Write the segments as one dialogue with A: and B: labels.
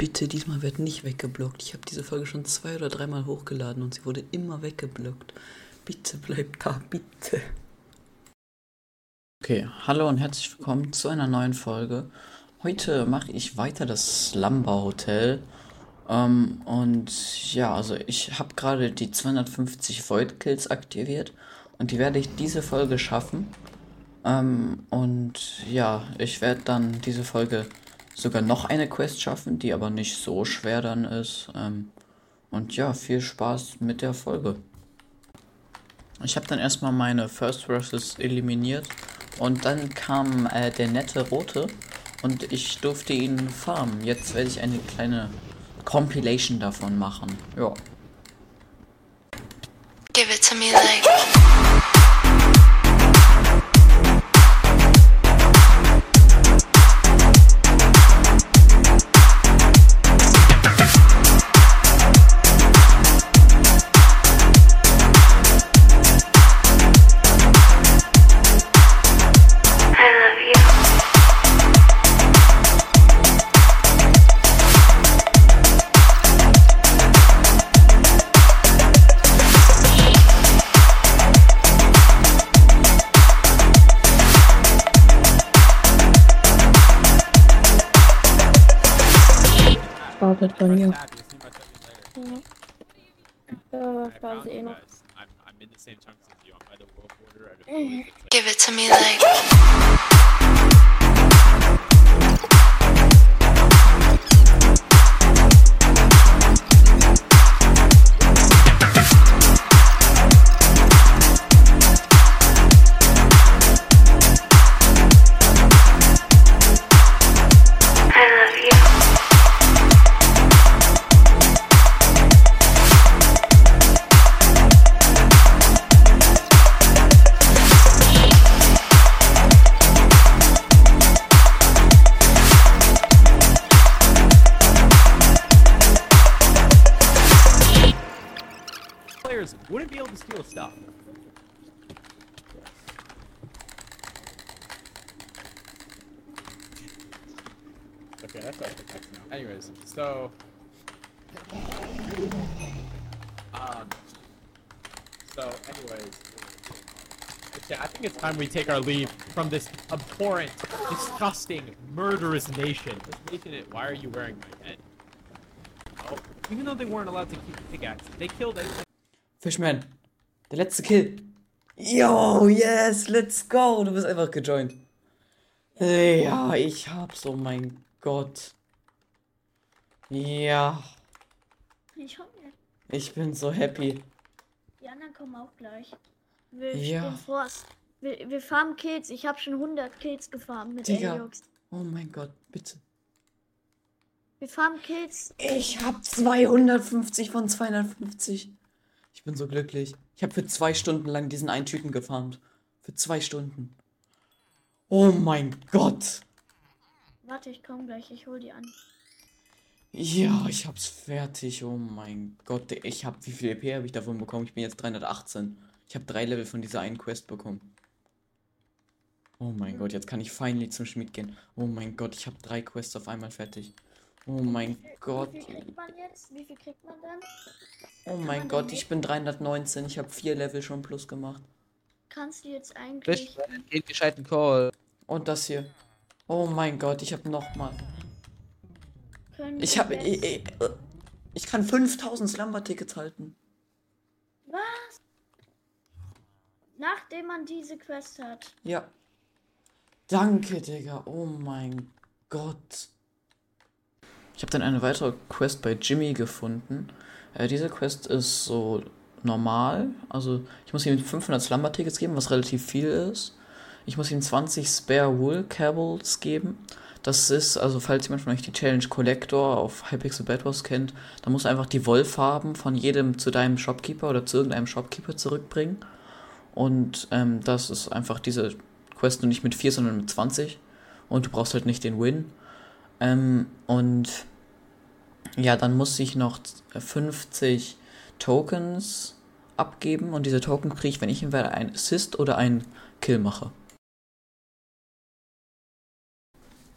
A: Bitte, diesmal wird nicht weggeblockt. Ich habe diese Folge schon zwei oder dreimal hochgeladen und sie wurde immer weggeblockt. Bitte bleibt da, bitte. Okay, hallo und herzlich willkommen zu einer neuen Folge. Heute mache ich weiter das Slumber Hotel. Ähm, und ja, also ich habe gerade die 250 Void Kills aktiviert und die werde ich diese Folge schaffen. Ähm, und ja, ich werde dann diese Folge sogar noch eine Quest schaffen, die aber nicht so schwer dann ist. Ähm, und ja, viel Spaß mit der Folge. Ich habe dann erstmal meine First Verses eliminiert und dann kam äh, der nette Rote und ich durfte ihn farmen. Jetzt werde ich eine kleine Compilation davon machen. Ja. Give it to me like
B: Arbeit bei mir. Ja. Äh, quasi eh noch. Give it to me like.
C: Players wouldn't be able to steal stuff. Okay, that's not the text now. Anyways, so um so anyways yeah, I think it's time we take our leave from this abhorrent, disgusting, murderous nation. This nation, why are you wearing my head? Oh, even though they weren't allowed to keep the pickaxe, they killed everything.
A: Fishman, der letzte Kill. Yo, yes, let's go. Du bist einfach gejoint. Ja, ich hab's, oh mein Gott. Ja,
B: Ich hoffe,
A: ich bin so happy.
B: die anderen kommen auch gleich. Wir
A: Ja.
B: Forst. Wir, wir farmen Kills. Ich habe schon 100 Kills gefarmt mit
A: Digga.
B: Eliox.
A: Oh mein Gott, bitte.
B: Wir farmen Kills.
A: Ich hab 250 von 250. Ich bin so glücklich. Ich habe für zwei Stunden lang diesen einen Typen gefarmt. Für zwei Stunden. Oh mein Gott.
B: Warte, ich komme gleich. Ich hol die an.
A: Ja, ich hab's fertig. Oh mein Gott. Ich hab, wie viel EP habe ich davon bekommen? Ich bin jetzt 318. Ich habe drei Level von dieser einen Quest bekommen. Oh mein Gott, jetzt kann ich finally zum Schmied gehen. Oh mein Gott, ich habe drei Quests auf einmal fertig. Oh mein Gott.
B: Wie viel kriegt man jetzt? Wie viel kriegt man dann?
A: Oh mein Gott, ich bin 319. Ich habe vier Level schon plus gemacht.
B: Kannst du jetzt eigentlich.
D: Geht gescheiten Call.
A: Und das hier. Oh mein Gott, ich habe noch mal.
B: Können
A: Ich habe
B: jetzt-
A: ich, ich kann 5000 Slumber Tickets halten.
B: Was? Nachdem man diese Quest hat.
A: Ja. Danke, Digga. Oh mein Gott. Ich habe dann eine weitere Quest bei Jimmy gefunden. Äh, diese Quest ist so normal. Also ich muss ihm 500 Slumber Tickets geben, was relativ viel ist. Ich muss ihm 20 Spare Wool Cables geben. Das ist, also falls jemand von euch die Challenge Collector auf Hypixel Bad Wars kennt, dann musst du einfach die Wollfarben von jedem zu deinem Shopkeeper oder zu irgendeinem Shopkeeper zurückbringen. Und ähm, das ist einfach diese Quest nur nicht mit 4, sondern mit 20. Und du brauchst halt nicht den Win. Ähm, und ja, dann muss ich noch 50 Tokens abgeben. Und diese Token kriege ich, wenn ich entweder ein Assist oder ein Kill mache.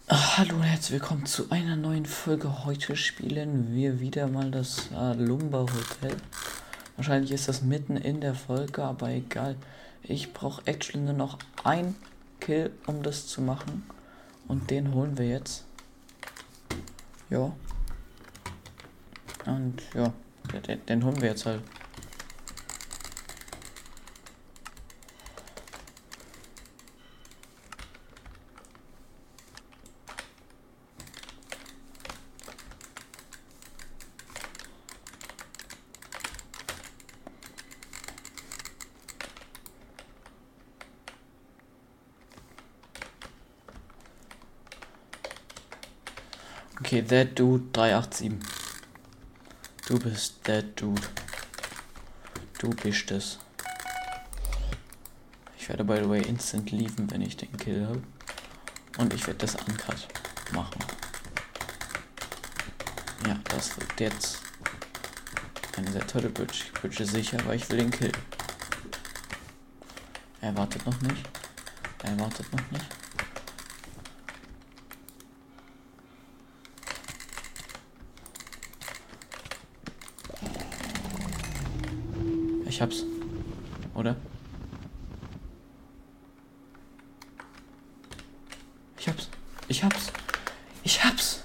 A: Hallo und herzlich willkommen zu einer neuen Folge. Heute spielen wir wieder mal das Lumba Hotel. Wahrscheinlich ist das mitten in der Folge, aber egal. Ich brauche actually nur noch ein Kill, um das zu machen. Und den holen wir jetzt. Ja. Und ja, den, den holen wir jetzt halt. Okay, That Dude 387. Du bist That Dude. Du bist es. Ich werde by the way instant lieben, wenn ich den Kill habe. Und ich werde das Uncut machen. Ja, das wird jetzt eine sehr tolle Bridge. Bridge ist sicher, weil ich will den Kill. Er wartet noch nicht. Er wartet noch nicht. Ich hab's. Oder? Ich hab's. Ich hab's. Ich hab's.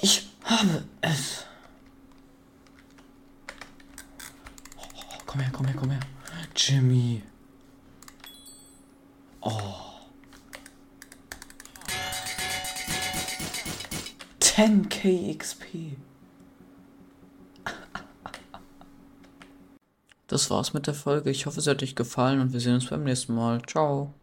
A: Ich habe es. Oh, komm her, komm her, komm her. Jimmy. Oh. 10k XP. Das war's mit der Folge. Ich hoffe, es hat euch gefallen und wir sehen uns beim nächsten Mal. Ciao.